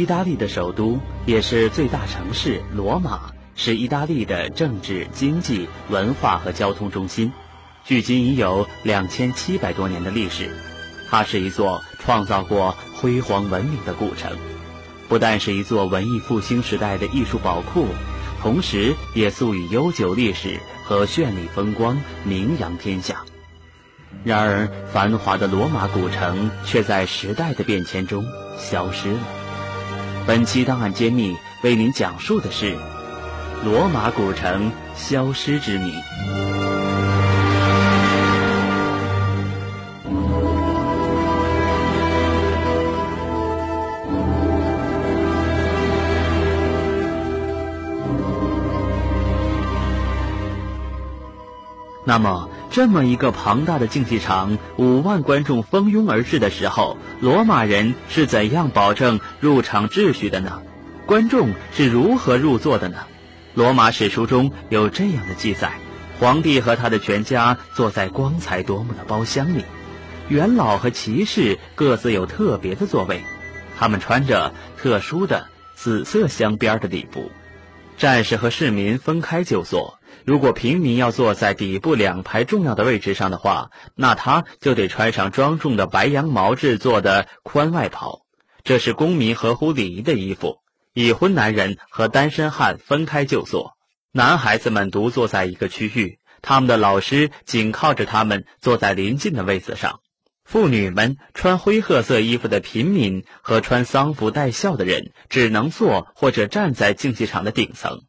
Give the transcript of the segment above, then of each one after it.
意大利的首都也是最大城市罗马，是意大利的政治、经济、文化和交通中心，距今已有两千七百多年的历史。它是一座创造过辉煌文明的古城，不但是一座文艺复兴时代的艺术宝库，同时也素以悠久历史和绚丽风光名扬天下。然而，繁华的罗马古城却在时代的变迁中消失了。本期档案揭秘为您讲述的是罗马古城消失之谜。那么，这么一个庞大的竞技场，五万观众蜂拥而至的时候，罗马人是怎样保证入场秩序的呢？观众是如何入座的呢？罗马史书中有这样的记载：皇帝和他的全家坐在光彩夺目的包厢里，元老和骑士各自有特别的座位，他们穿着特殊的紫色镶边的礼服，战士和市民分开就坐。如果平民要坐在底部两排重要的位置上的话，那他就得穿上庄重的白羊毛制作的宽外袍，这是公民合乎礼仪的衣服。已婚男人和单身汉分开就坐，男孩子们独坐在一个区域，他们的老师紧靠着他们坐在邻近的位子上。妇女们、穿灰褐色衣服的平民和穿丧服戴孝的人只能坐或者站在竞技场的顶层。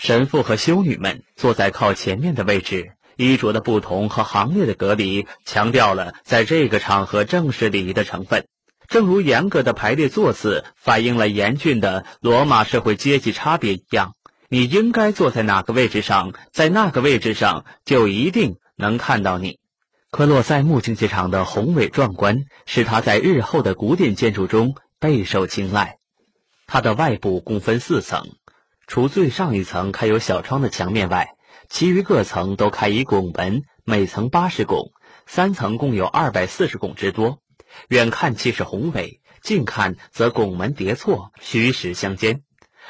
神父和修女们坐在靠前面的位置，衣着的不同和行列的隔离，强调了在这个场合正式礼仪的成分。正如严格的排列座次反映了严峻的罗马社会阶级差别一样，你应该坐在哪个位置上，在那个位置上就一定能看到你。科洛塞姆竞技场的宏伟壮观，使它在日后的古典建筑中备受青睐。它的外部共分四层。除最上一层开有小窗的墙面外，其余各层都开以拱门，每层八十拱，三层共有二百四十拱之多。远看气势宏伟，近看则拱门叠错，虚实相间。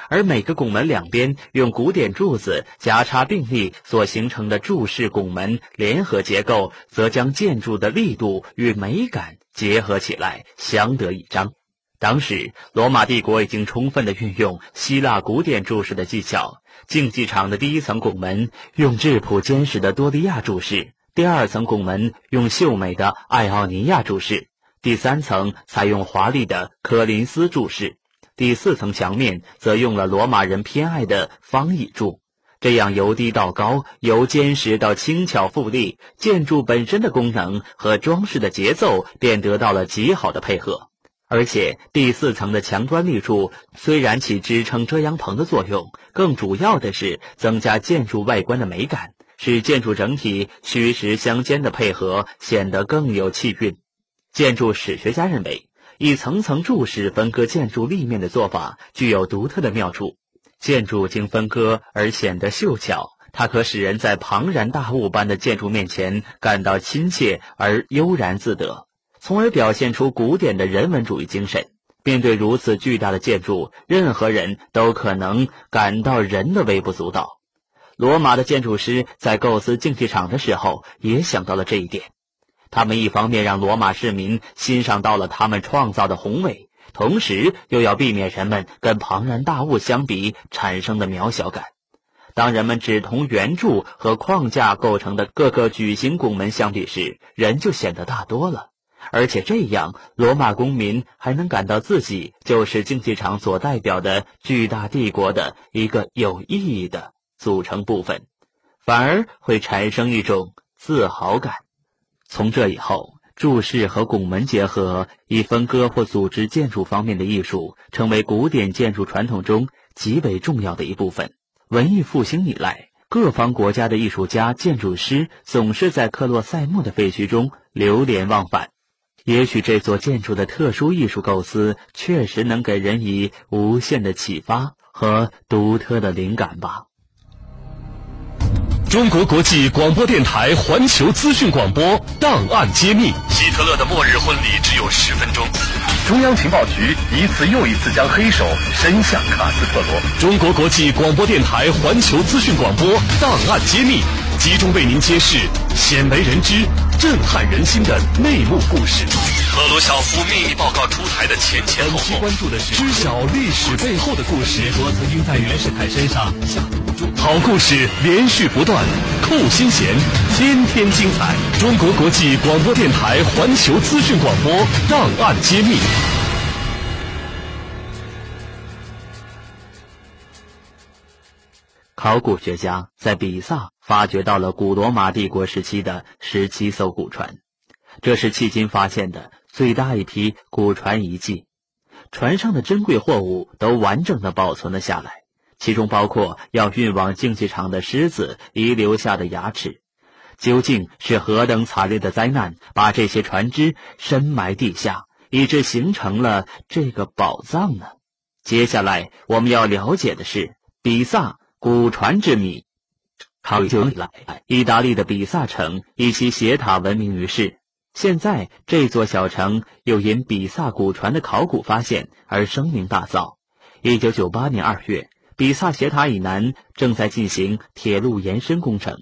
而每个拱门两边用古典柱子夹插并立所形成的柱式拱门联合结构，则将建筑的力度与美感结合起来，相得益彰。当时，罗马帝国已经充分地运用希腊古典柱式的技巧。竞技场的第一层拱门用质朴坚实的多利亚柱式，第二层拱门用秀美的艾奥尼亚柱式，第三层采用华丽的科林斯柱式，第四层墙面则用了罗马人偏爱的方椅柱。这样由低到高，由坚实到轻巧富丽，建筑本身的功能和装饰的节奏便得到了极好的配合。而且第四层的墙端立柱虽然起支撑遮阳棚的作用，更主要的是增加建筑外观的美感，使建筑整体虚实相间的配合显得更有气韵。建筑史学家认为，以层层柱式分割建筑立面的做法具有独特的妙处。建筑经分割而显得秀巧，它可使人在庞然大物般的建筑面前感到亲切而悠然自得。从而表现出古典的人文主义精神。面对如此巨大的建筑，任何人都可能感到人的微不足道。罗马的建筑师在构思竞技场的时候，也想到了这一点。他们一方面让罗马市民欣赏到了他们创造的宏伟，同时又要避免人们跟庞然大物相比产生的渺小感。当人们只同圆柱和框架构成的各个矩形拱门相比时，人就显得大多了。而且这样，罗马公民还能感到自己就是竞技场所代表的巨大帝国的一个有意义的组成部分，反而会产生一种自豪感。从这以后，柱式和拱门结合，以分割或组织建筑方面的艺术，成为古典建筑传统中极为重要的一部分。文艺复兴以来，各方国家的艺术家、建筑师总是在克洛塞莫的废墟中流连忘返。也许这座建筑的特殊艺术构思确实能给人以无限的启发和独特的灵感吧。中国国际广播电台环球资讯广播档案揭秘：希特勒的末日婚礼只有十分钟。中央情报局一次又一次将黑手伸向卡斯特罗。中国国际广播电台环球资讯广播档案揭秘，集中为您揭示鲜为人知、震撼人心的内幕故事。赫鲁晓夫秘密报告出台的前前后后，关注的是知晓历史背后的故事。我曾经在袁世凯身上下赌注。好故事连续不断，扣心弦，天天精彩。中国国际广播电台环球资讯广播档案揭秘。考古学家在比萨发掘到了古罗马帝国时期的十七艘古船，这是迄今发现的最大一批古船遗迹。船上的珍贵货物都完整的保存了下来，其中包括要运往竞技场的狮子遗留下的牙齿。究竟是何等惨烈的灾难，把这些船只深埋地下，以致形成了这个宝藏呢？接下来我们要了解的是比萨。古船之谜，好久以来，意大利的比萨城以其斜塔闻名于世。现在，这座小城又因比萨古船的考古发现而声名大噪。一九九八年二月，比萨斜塔以南正在进行铁路延伸工程，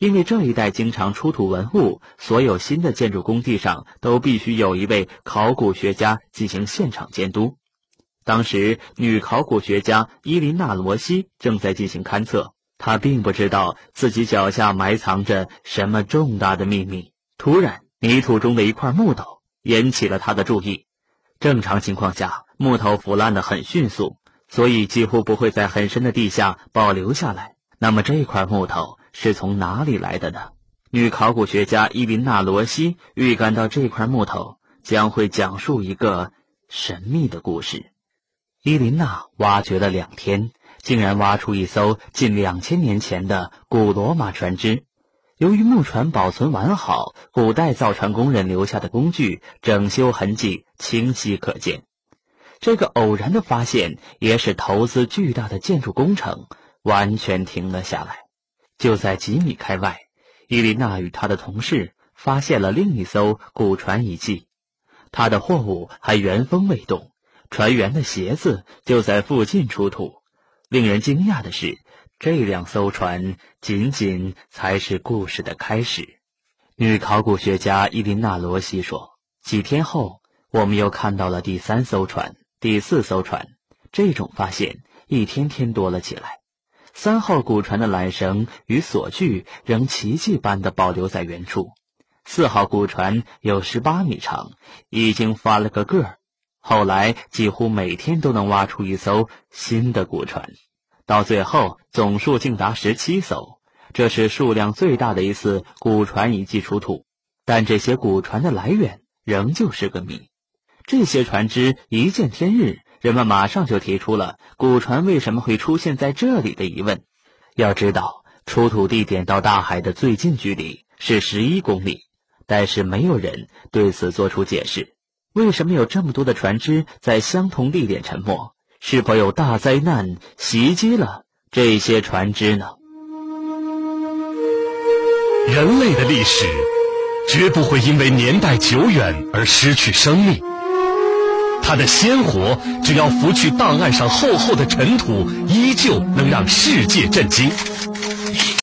因为这一带经常出土文物，所有新的建筑工地上都必须有一位考古学家进行现场监督。当时，女考古学家伊琳娜·罗西正在进行勘测。她并不知道自己脚下埋藏着什么重大的秘密。突然，泥土中的一块木头引起了她的注意。正常情况下，木头腐烂的很迅速，所以几乎不会在很深的地下保留下来。那么，这块木头是从哪里来的呢？女考古学家伊琳娜·罗西预感到这块木头将会讲述一个神秘的故事。伊琳娜挖掘了两天，竟然挖出一艘近两千年前的古罗马船只。由于木船保存完好，古代造船工人留下的工具整修痕迹清晰可见。这个偶然的发现也使投资巨大的建筑工程完全停了下来。就在几米开外，伊琳娜与她的同事发现了另一艘古船遗迹，它的货物还原封未动。船员的鞋子就在附近出土。令人惊讶的是，这两艘船仅仅才是故事的开始。女考古学家伊琳娜·罗西说：“几天后，我们又看到了第三艘船、第四艘船。这种发现一天天多了起来。三号古船的缆绳与锁具仍奇迹般的保留在原处。四号古船有十八米长，已经翻了个个儿。”后来几乎每天都能挖出一艘新的古船，到最后总数竟达十七艘，这是数量最大的一次古船遗迹出土。但这些古船的来源仍旧是个谜。这些船只一见天日，人们马上就提出了古船为什么会出现在这里的疑问。要知道，出土地点到大海的最近距离是十一公里，但是没有人对此做出解释。为什么有这么多的船只在相同地点沉没？是否有大灾难袭击了这些船只呢？人类的历史绝不会因为年代久远而失去生命，它的鲜活只要拂去档案上厚厚的尘土，依旧能让世界震惊。